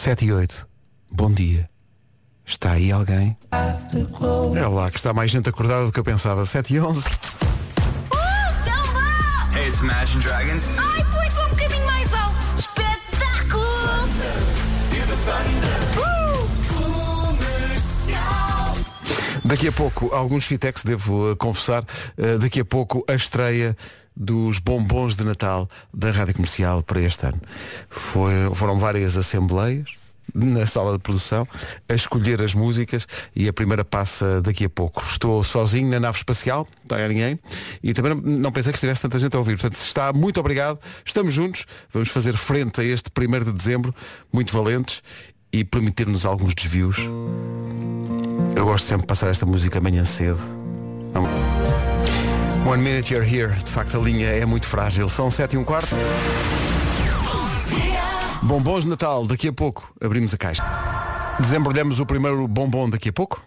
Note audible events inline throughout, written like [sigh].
7 e 8. Bom dia. Está aí alguém? É lá que está mais gente acordada do que eu pensava. 7 e 11. Hey, it's Imagine Dragons. Ai, só um bocadinho mais alto. Espetáculo! Daqui a pouco, alguns fitex, devo uh, confessar, uh, daqui a pouco a estreia dos bombons de Natal da Rádio Comercial para este ano. Foi, foram várias assembleias na sala de produção a escolher as músicas e a primeira passa daqui a pouco. Estou sozinho na nave espacial, não há ninguém, e também não, pensei que estivesse tanta gente a ouvir. Portanto, está, muito obrigado. Estamos juntos, vamos fazer frente a este 1 de dezembro, muito valentes, e permitir-nos alguns desvios. Eu gosto sempre de passar esta música amanhã cedo. Não- One minute you're here. De facto, a linha é muito frágil. São sete e um quarto. Bombons de Natal. Daqui a pouco abrimos a caixa. Desembrulhamos o primeiro bombom daqui a pouco.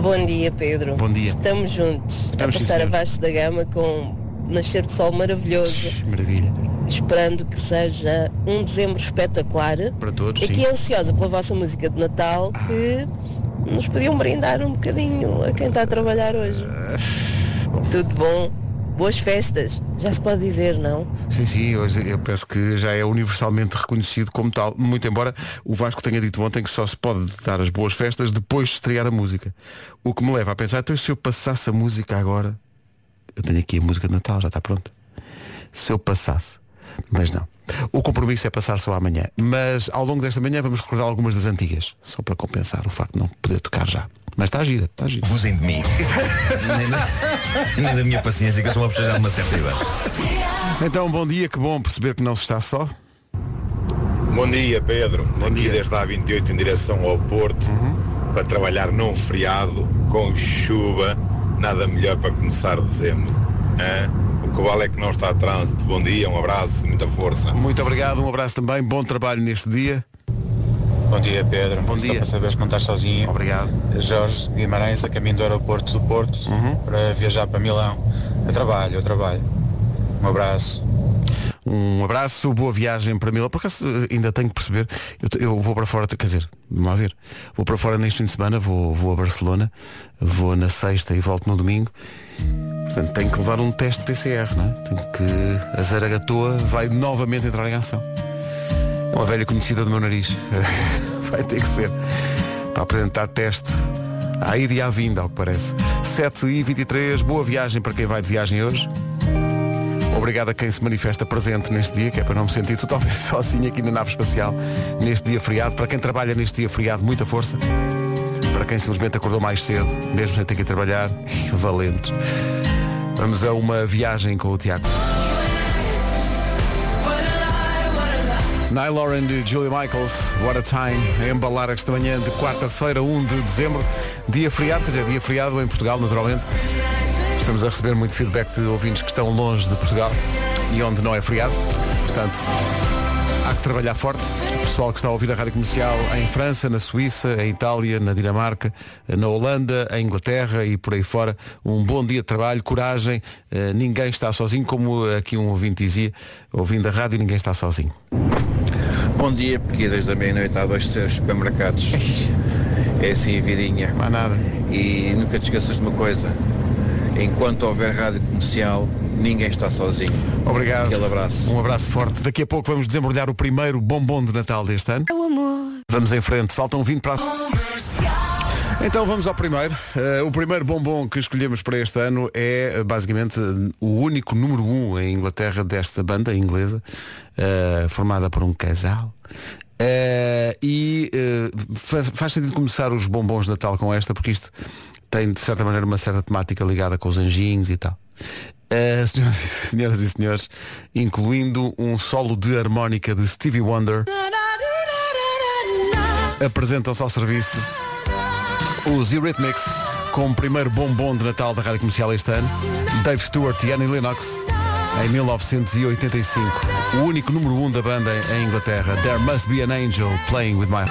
Bom dia, Pedro. Bom dia. Estamos juntos Estamos, a sim, passar senhor. abaixo da gama com nascer de sol maravilhoso, Maravilha. esperando que seja um dezembro espetacular. Para todos, Aqui sim. ansiosa pela vossa música de Natal que nos podiam brindar um bocadinho a quem está a trabalhar hoje. Tudo bom? Boas festas. Já se pode dizer, não? Sim, sim, hoje eu penso que já é universalmente reconhecido como tal, muito embora o Vasco tenha dito ontem que só se pode dar as boas festas depois de estrear a música. O que me leva a pensar, então se eu passasse a música agora, eu tenho aqui a música de Natal, já está pronta. Se eu passasse. Mas não. O compromisso é passar só amanhã. Mas ao longo desta manhã vamos recordar algumas das antigas, só para compensar o facto de não poder tocar já. Mas está gira, está gira. Abusem de mim. nem, da, nem da minha paciência, que eu sou uma pessoa já de uma certa idade. Então, bom dia, que bom perceber que não se está só. Bom dia, Pedro. Aqui dia. desde a 28 em direção ao Porto para trabalhar num feriado com chuva. Nada melhor para começar dezembro. hã? O que vale é que não está a trânsito. Bom dia, um abraço, muita força. Muito obrigado, um abraço também, bom trabalho neste dia. Bom dia, Pedro. Bom Só dia. para saberes que não estás sozinho. Obrigado. Jorge Guimarães a caminho do aeroporto do Porto para viajar para Milão. Eu trabalho, eu trabalho. Um abraço. Um abraço, boa viagem para Milão. Por acaso eh, ainda tenho que perceber, eu, eu vou para fora, quer dizer, vamos lá ver. Vou para fora neste fim de semana, vou, vou a Barcelona, vou na sexta e volto no domingo. Portanto, tenho que levar um teste PCR, não é? Tenho que. A Zaragatoa vai novamente entrar em ação. Uma velha conhecida do meu nariz. [laughs] vai ter que ser. Para apresentar teste à ida e à vinda, ao que parece. 7 e 23 boa viagem para quem vai de viagem hoje. Obrigado a quem se manifesta presente neste dia, que é para não me sentir totalmente [laughs] sozinho aqui na nave espacial, neste dia feriado. Para quem trabalha neste dia feriado, muita força. Para quem simplesmente acordou mais cedo, mesmo sem ter que trabalhar, [laughs] valentes. Vamos a uma viagem com o Tiago. Nile Lauren de Julia Michaels, What a Time, a embalar esta manhã de quarta-feira, 1 de dezembro, dia feriado, quer dizer, dia feriado em Portugal, naturalmente. Estamos a receber muito feedback de ouvintes que estão longe de Portugal e onde não é feriado. Portanto, há que trabalhar forte. O pessoal que está a ouvir a rádio comercial em França, na Suíça, em Itália, na Dinamarca, na Holanda, em Inglaterra e por aí fora. Um bom dia de trabalho, coragem. Eh, ninguém está sozinho, como aqui um ouvinte dizia, ouvindo a rádio, ninguém está sozinho. Bom dia, porque desde a meia-noite há dois seus supermercados. É assim a vidinha. Não há nada. E nunca te esqueças de uma coisa. Enquanto houver rádio comercial, ninguém está sozinho. Obrigado. Aquele abraço. Um abraço forte. Daqui a pouco vamos desembrulhar o primeiro bombom de Natal deste ano. O amor. Vamos em frente, faltam 20 para a... Então vamos ao primeiro. Eh, o primeiro bombom que escolhemos para este ano é eh, basicamente o único número um em Inglaterra desta banda inglesa, eh, formada por um casal. Eh, e faz, faz sentido começar os bombons de Natal com esta, porque isto tem de certa maneira uma certa temática ligada com os anjinhos e tal. Eh, senhoras, e- [laughs] senhoras e senhores, incluindo um solo de harmónica de Stevie Wonder apresentam-se ao serviço os Eurythmics com o primeiro bombom de Natal da Rádio Comercial este ano, Dave Stewart e Annie Lennox, em 1985. O único número um da banda em Inglaterra, There Must Be an Angel Playing With My...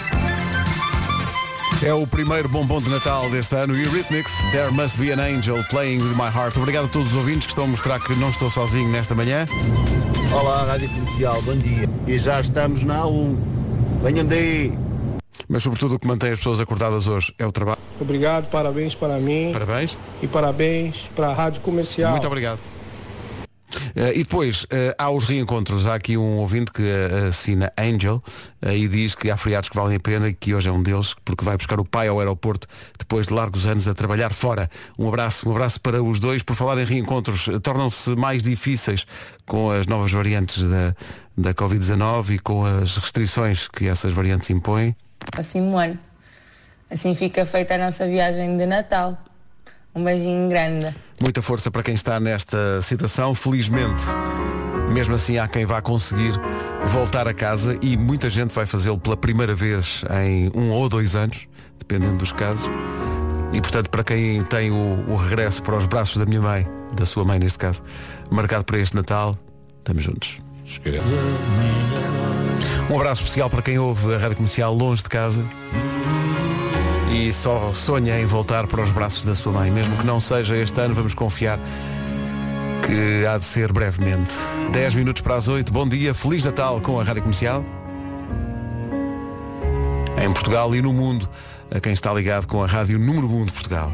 É o primeiro bombom de Natal deste ano, Eurythmics, There Must Be an Angel Playing With My Heart. Obrigado a todos os ouvintes que estão a mostrar que não estou sozinho nesta manhã. Olá, Rádio Comercial, bom dia. E já estamos na A1. Venham daí. Mas sobretudo o que mantém as pessoas acordadas hoje é o trabalho. Obrigado, parabéns para mim Parabéns. e parabéns para a Rádio Comercial. Muito obrigado. Eh, e depois eh, há os reencontros. Há aqui um ouvinte que eh, assina Angel e diz que há feriados que valem a pena e que hoje é um deles, porque vai buscar o pai ao aeroporto depois de largos anos a trabalhar fora. Um abraço, um abraço para os dois. Por falar em reencontros, tornam-se mais difíceis com as novas variantes da, da Covid-19 e com as restrições que essas variantes impõem. Assim um ano. Assim fica feita a nossa viagem de Natal. Um beijinho grande. Muita força para quem está nesta situação. Felizmente, mesmo assim há quem vá conseguir voltar a casa e muita gente vai fazê-lo pela primeira vez em um ou dois anos, dependendo dos casos. E portanto, para quem tem o, o regresso para os braços da minha mãe, da sua mãe neste caso, marcado para este Natal, estamos juntos. Um abraço especial para quem ouve a rádio comercial longe de casa e só sonha em voltar para os braços da sua mãe. Mesmo que não seja este ano, vamos confiar que há de ser brevemente. 10 minutos para as 8. Bom dia, Feliz Natal com a Rádio Comercial. Em Portugal e no mundo, a quem está ligado com a Rádio Número 1 de Portugal.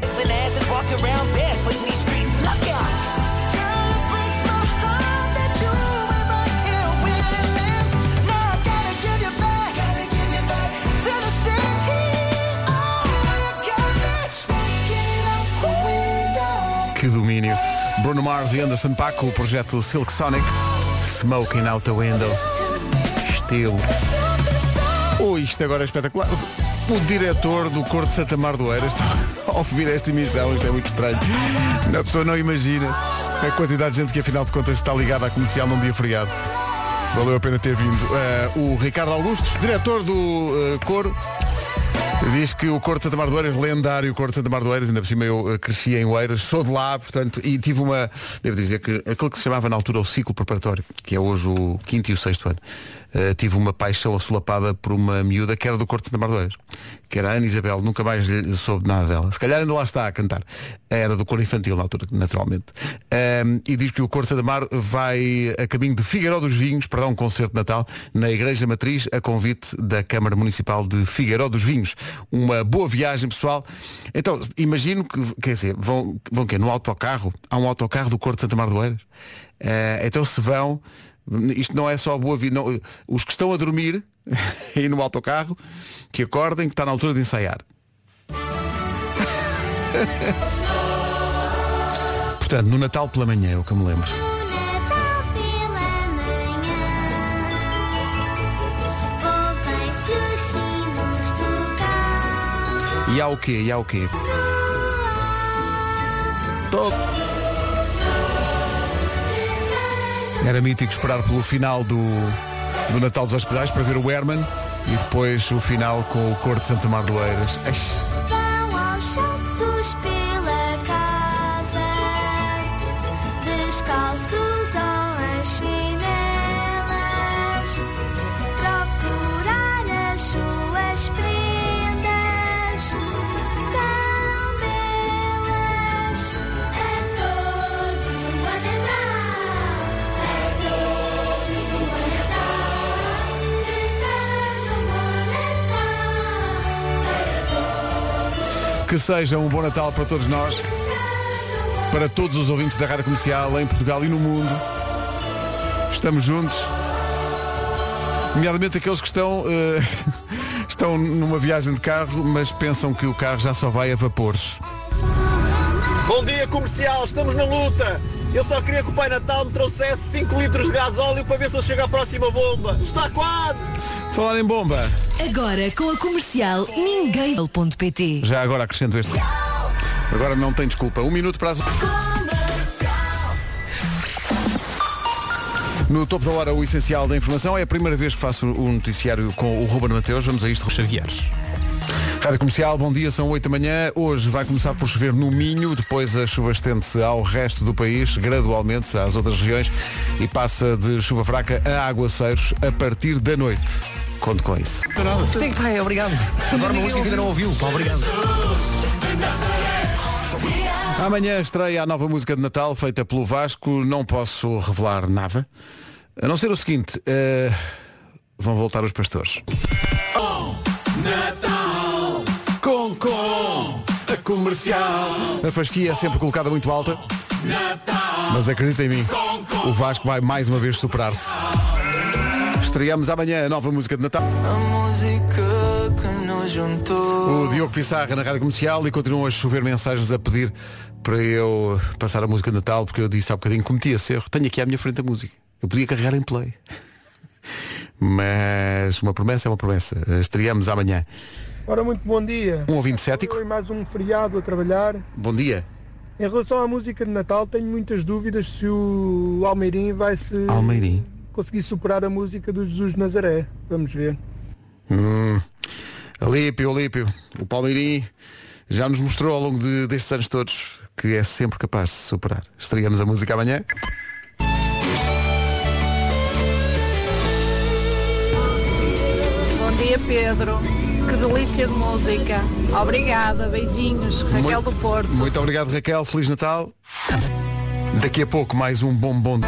Bruno Mars e Anderson Paco, o projeto Silk Sonic. Smoking out the windows. Estilo. Ui, isto agora é espetacular. O diretor do Cor de Santa Mar do Eira está [laughs] a ouvir esta emissão, isto é muito estranho. A pessoa não imagina a quantidade de gente que afinal de contas está ligada à comercial num dia feriado. Valeu a pena ter vindo. Eh, o Ricardo Augusto, diretor do eh, coro, Diz que o Corte de Mar do Eiras, lendário Corte de Mar do Eiras, ainda por cima eu eh, cresci em Oeiras, sou de lá, portanto, e tive uma, devo dizer que aquilo que se chamava na altura o ciclo preparatório, que é hoje o quinto e o sexto ano, eh, tive uma paixão assolapada por uma miúda que era do Corte de Santa Mar do Eiras, que era a Ana Isabel, nunca mais soube nada dela. Se calhar ainda lá está a cantar. Era do coro infantil na altura, naturalmente. Ahm, e diz que o Corte de Mar vai a caminho de Figueiró dos Vinhos para dar um concerto de Natal na Igreja Matriz, a convite da Câmara Municipal de Figueiró dos Vinhos. Uma boa viagem, pessoal. Então, imagino que, quer dizer, vão, vão quê? No autocarro? Há um autocarro do Corte de Santa Mar do Eiras? Ah, então se vão, isto não é só boa vida. não- os que estão a dormir [laughs] aí no autocarro, que acordem que está na altura de ensaiar. [laughs] Portanto, no Natal pela manhã, é o que eu me lembro. E há o quê? E há o quê? Todo. Era mítico esperar pelo final do, do Natal dos Hospitais para ver o Herman e depois o final com o Cor de Santa Mar do Eiras. Que seja um bom Natal para todos nós, para todos os ouvintes da Rádio Comercial em Portugal e no mundo. Estamos juntos. Nomeadamente aqueles que estão, eh, [laughs] estão numa viagem de carro, mas pensam que o carro já só vai a vapores. Bom dia comercial, estamos na luta. Eu só queria que o Pai Natal me trouxesse 5 litros de gasóleo para ver se eu chego à próxima bomba. Está quase! Falar em bomba, Agora com a comercial ninguém.pt. já agora acrescento este. Agora não tem desculpa. Um minuto para as... No topo da hora, o essencial da informação. É a primeira vez que faço o noticiário com o Ruben Mateus. Vamos a isto. Xavier. Rádio Comercial, bom dia, são 8 da manhã. Hoje vai começar por chover no Minho, depois a chuva estende-se ao resto do país, gradualmente às outras regiões, e passa de chuva fraca a aguaceiros a partir da noite. Conto com isso. Isto é, pá, é, obrigado. Agora uma música que ainda não ouviu. Pá, obrigado. Amanhã estreia a nova música de Natal feita pelo Vasco. Não posso revelar nada. A não ser o seguinte, eh, vão voltar os pastores. Natal com com a comercial. A fasquia é sempre colocada muito alta, Natal mas acredita em mim, o Vasco vai mais uma vez superar-se. Estreamos amanhã a nova música de Natal. A música que nos juntou O Diogo Pissarra na Rádio Comercial e continuam a chover mensagens a pedir para eu passar a música de Natal, porque eu disse há bocadinho que cometi esse erro. Tenho aqui à minha frente a música. Eu podia carregar em play. [laughs] Mas uma promessa é uma promessa. Estreamos amanhã. Ora, muito bom dia. Um ouvinte cético. Foi mais um feriado a trabalhar. Bom dia. Em relação à música de Natal, tenho muitas dúvidas se o Almeirim vai se Almeirim. Conseguir superar a música do Jesus de Nazaré. Vamos ver. Hum. Alípio, Alípio. O Palmeirim já nos mostrou ao longo de- destes anos todos que é sempre capaz de se superar. Estreamos a música amanhã. Bom dia, Pedro. Que delícia de música. Obrigada, beijinhos. Raquel Muito- do Porto. Muito obrigado, Raquel. Feliz Natal. Daqui a pouco mais um bombom.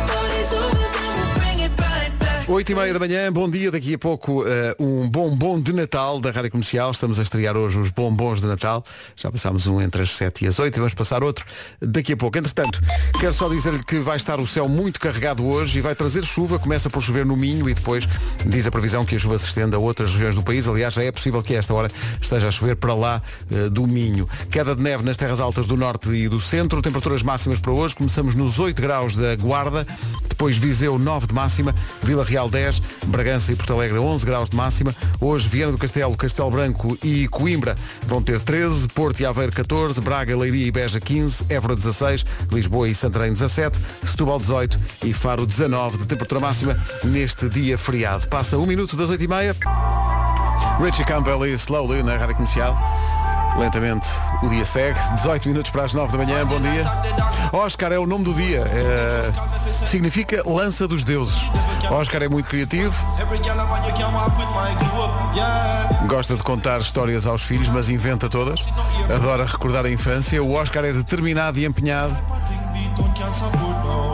8 e meia da manhã, bom dia, daqui a pouco eh, um bombom de Natal da Rádio Comercial, estamos a estrear hoje os bombons de Natal, já passámos um entre as 7 e as 8 e vamos passar outro daqui a pouco. Entretanto, quero só dizer-lhe que vai estar o céu muito carregado hoje e vai trazer chuva, começa por chover no Minho e depois diz a previsão que a chuva se estenda a outras regiões do país, aliás já é possível que esta hora esteja a chover para lá eh, do Minho. Queda de neve nas terras altas do norte e do centro, temperaturas máximas para hoje, começamos nos 8 graus da Guarda, depois Viseu 9 de máxima, Vila Real 10, Bragança e Porto Alegre 11 graus de máxima. Hoje Viana do Castelo, Castelo Branco e Coimbra vão ter 13, Porto e Aveiro 14, Braga, Leiria e Beja 15, Évora 16, Lisboa e Santarém 17, Setúbal 18 e Faro 19 de temperatura máxima neste dia feriado. Passa um minuto das 8 e meia. Richie Campbell e Slowly na rádio comercial. Lentamente o dia segue. 18 minutos para as 9 da manhã. Bom dia. Oscar é o nome do dia. É, significa lança dos deuses. Oscar é muito criativo. Gosta de contar histórias aos filhos, mas inventa todas. Adora recordar a infância. O Oscar é determinado e empenhado.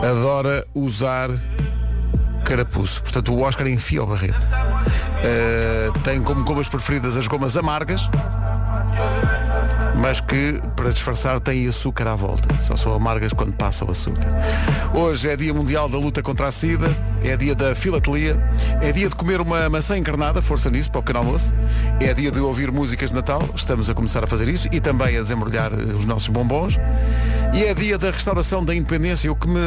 Adora usar carapuço. Portanto, o Oscar enfia o barrete. Uh, tem como gomas preferidas as gomas amargas, mas que, para disfarçar, têm açúcar à volta. Só são amargas quando passa o açúcar. Hoje é dia mundial da luta contra a sida, é dia da filatelia, é dia de comer uma maçã encarnada, força nisso, para o pequeno almoço, é dia de ouvir músicas de Natal, estamos a começar a fazer isso, e também a desembrulhar eh, os nossos bombons. E é dia da restauração da independência, o que me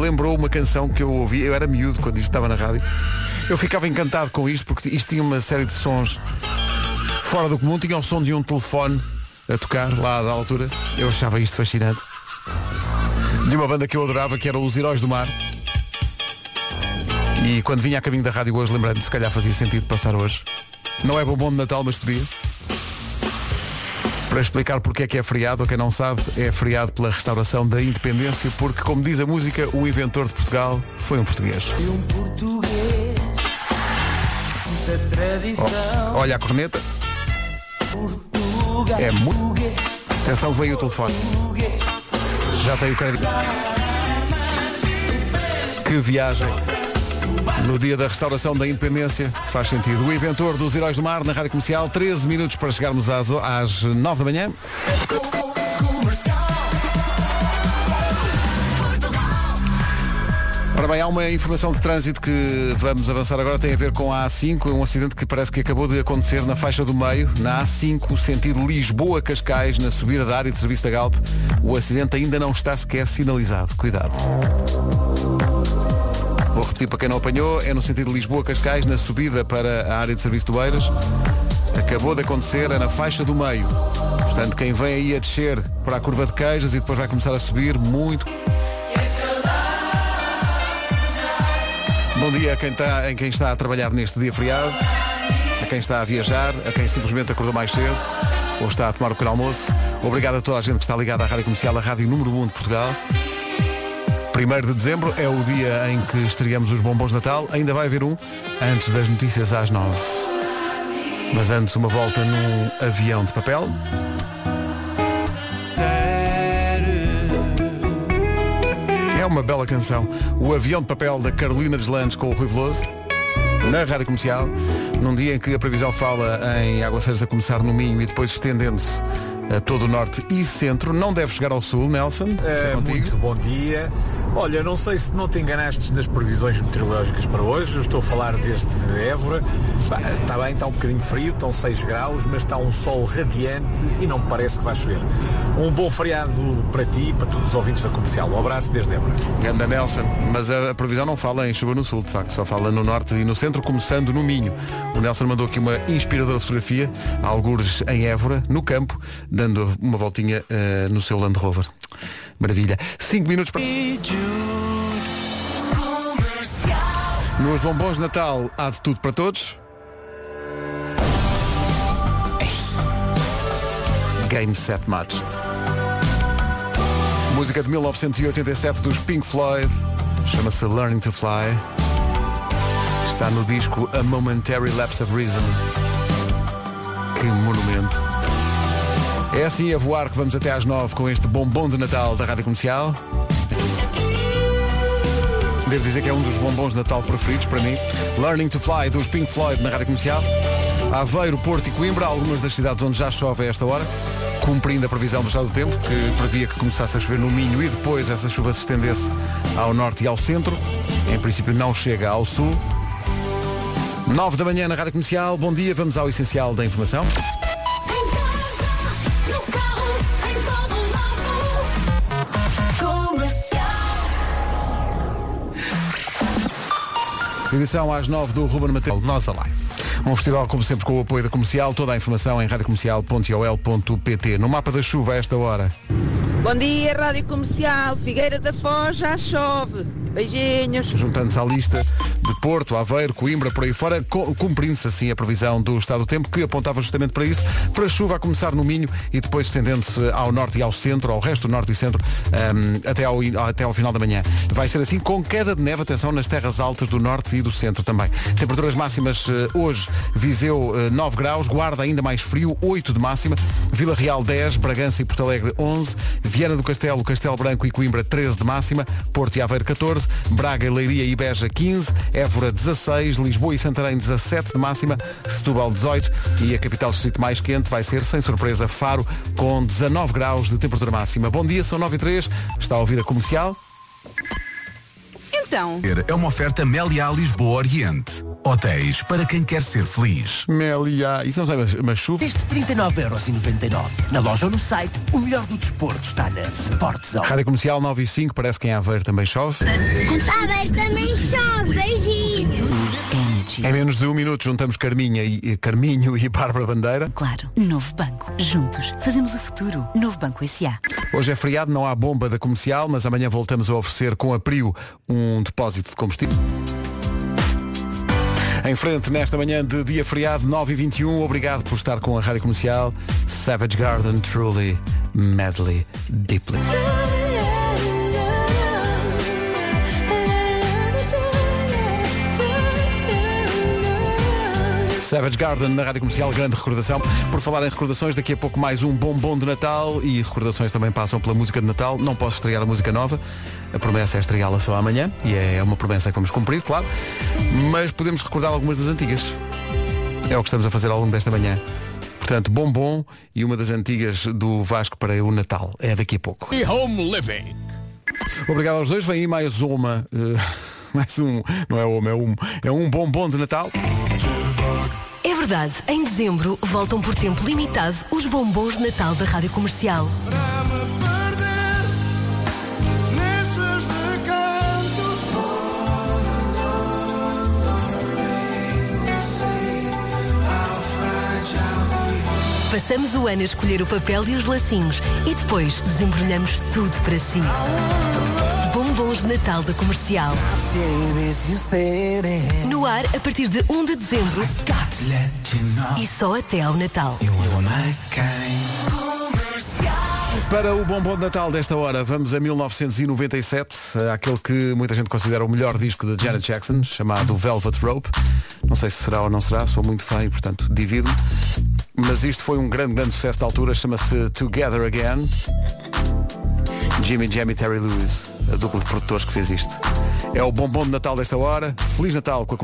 lembrou uma canção que eu ouvi, eu era miúdo quando isto estava na rádio. Eu ficava encantado com isto, porque isto tinha uma série de sons fora do comum, tinha o som de um telefone a tocar lá da altura. Eu achava isto fascinante. De uma banda que eu adorava, que era Os Heróis do Mar. E quando vinha a caminho da rádio hoje, lembrando se calhar fazia sentido passar hoje. Não é bombom de Natal, mas podia. Para explicar porque é que é feriado, a quem não sabe, é feriado pela restauração da independência, porque, como diz a música, o inventor de Portugal foi um português. português da tradição. Oh, olha a corneta. É muito. Atenção veio o telefone. Já tem o crédito. Que viagem. No dia da restauração da independência, faz sentido. O inventor dos Heróis do Mar na Rádio Comercial, 13 minutos para chegarmos às, às 9 da manhã. Ora bem, há uma informação de trânsito que vamos avançar agora, tem a ver com a A5, um acidente que parece que acabou de acontecer na faixa do meio, na A5, sentido Lisboa-Cascais, na subida da área de serviço da Galp. O acidente ainda não está sequer sinalizado. Cuidado. Vou repetir para quem não apanhou, é no sentido Lisboa-Cascais, na subida para a área de serviço do Eiras. Acabou de acontecer, é na faixa do meio. Portanto, quem vem aí a descer para a curva de queijas e depois vai começar a subir muito. Bom dia a quem, está, a quem está a trabalhar neste dia feriado, a quem está a viajar, a quem simplesmente acordou mais cedo ou está a tomar o pequeno almoço. Obrigado a toda a gente que está ligada à Rádio Comercial, a Rádio Número 1 de Portugal. 1 de dezembro é o dia em que estreamos os bombons de Natal. Ainda vai haver um antes das notícias às 9. Mas antes uma volta num avião de papel. Uma bela canção. O avião de papel da Carolina Deslandes com o Rui Veloso. na Rádio Comercial, num dia em que a previsão fala em aguaceiros a começar no Minho e depois estendendo-se a todo o norte e centro. Não deve chegar ao sul, Nelson. É, muito bom dia. Olha, não sei se não te enganaste nas previsões meteorológicas para hoje. Estou a falar desde Évora. Está bem, está um bocadinho frio, estão 6 graus, mas está um sol radiante e não parece que vai chover. Um bom feriado para ti e para todos os ouvintes da comercial. Um abraço desde Évora. Ganda Nelson, mas a, previsão não fala em chuva no sul, de facto, só fala no norte e no centro, começando no Minho. O Nelson mandou aqui uma inspiradora fotografia, algures em Évora, no campo, dando uma voltinha eh, no seu Land Rover. Maravilha. 5 minutos para. Nos bombons de Natal há de tudo para todos. Game Set Match. Música de 1987 dos Pink Floyd. Chama-se Learning to Fly. Está no disco A Momentary Lapse of Reason. Que monumento. É assim a voar que vamos até às 9 com este bombom de Natal da Rádio Comercial. Devo dizer que é um dos bombons de Natal preferidos para mim. Learning to Fly dos Pink Floyd na Rádio Comercial. Aveiro, Porto e Coimbra, algumas das cidades onde já chove a esta hora, cumprindo a previsão do estado do tempo, que previa que começasse a chover no Minho e depois essa chuva se estendesse ao norte e ao centro. Em princípio não chega ao sul. 9 da manhã na Rádio Comercial. Bom dia, vamos ao essencial da informação. Edição às 9 do Ruben Mateu. Nós Alive. Um festival, como sempre, com o apoio da comercial. Toda a informação em radiocomercial.ol.pt. No mapa da chuva, a esta hora. Bom dia, Rádio Comercial. Figueira da Foz já chove. Beijinhos. Juntando-se à lista de Porto, Aveiro, Coimbra, por aí fora, cumprindo-se assim a previsão do estado do tempo, que apontava justamente para isso, para a chuva a começar no Minho e depois estendendo-se ao norte e ao centro, ao resto do norte e centro, ahm, até, ao, até ao final da manhã. Vai ser assim com queda de neve, atenção, nas terras altas do norte e do centro também. Temperaturas máximas eh, hoje, Viseu eh, 9 graus, Guarda ainda mais frio, 8 de máxima, Vila Real 10, Bragança e Porto Alegre 11, Viana do Castelo, Castelo Branco e Coimbra 13 de máxima, Porto e Aveiro 14, Braga, Leiria e Beja 15, Évora 16, Lisboa e Santarém 17 de máxima, Setúbal 18 e a capital distrito mais quente vai ser, sem surpresa, Faro com 19 graus de temperatura máxima. Bom dia, são 9 e 3, está a ouvir a comercial. Então, É uma oferta Meliá Lisboa Oriente. Hotéis para quem quer ser feliz. Meliá. Isso não sei, mas, mas chuva. Desde 39,99€. Na loja ou no site, o melhor do desporto está na Sport Zone. Rádio Comercial 9 e 5, parece que em Aveiro também chove. Sabes, também chove. Beijinhos. Em menos de um minuto juntamos Carminha e, e Carminho e Bárbara Bandeira. Claro, novo banco. Juntos, fazemos o futuro. Novo Banco S.A. Hoje é feriado, não há bomba da comercial, mas amanhã voltamos a oferecer com a Prio um depósito de combustível. Em frente, nesta manhã de dia feriado, 9 e 21 obrigado por estar com a Rádio Comercial. Savage Garden, truly, madly, deeply. Savage Garden na Rádio Comercial, grande recordação. Por falar em recordações, daqui a pouco mais um bombom de Natal e recordações também passam pela música de Natal. Não posso estrear a música nova, a promessa é estreá-la só amanhã e é uma promessa que vamos cumprir, claro. Mas podemos recordar algumas das antigas. É o que estamos a fazer ao longo desta manhã. Portanto, bombom e uma das antigas do Vasco para o Natal. É daqui a pouco. E home living. Obrigado aos dois. Vem aí mais uma. eh, [laughs] mais um. Não é uma, é um. É um bombom de Natal. Verdade, em dezembro voltam por tempo limitado os bombons de Natal da Rádio Comercial. Passamos o ano a escolher o papel e os lacinhos e depois desembrulhamos tudo para si. Bombons de Natal da Comercial. No ar a partir de 1 de dezembro e só até ao Natal. Para o bombom de Natal desta hora, vamos a 1997, eh, aquele que muita gente considera o melhor disco de Janet Jackson, chamado Velvet Rope. Não sei se será ou não será, sou muito fã e, portanto, divido-me. Mas isto foi um grande, grande sucesso da altura, chama-se Together Again. Jimmy Jam e Terry Lewis, a dupla de produtores que fez isto. É o bombom de Natal desta hora. Feliz Natal com a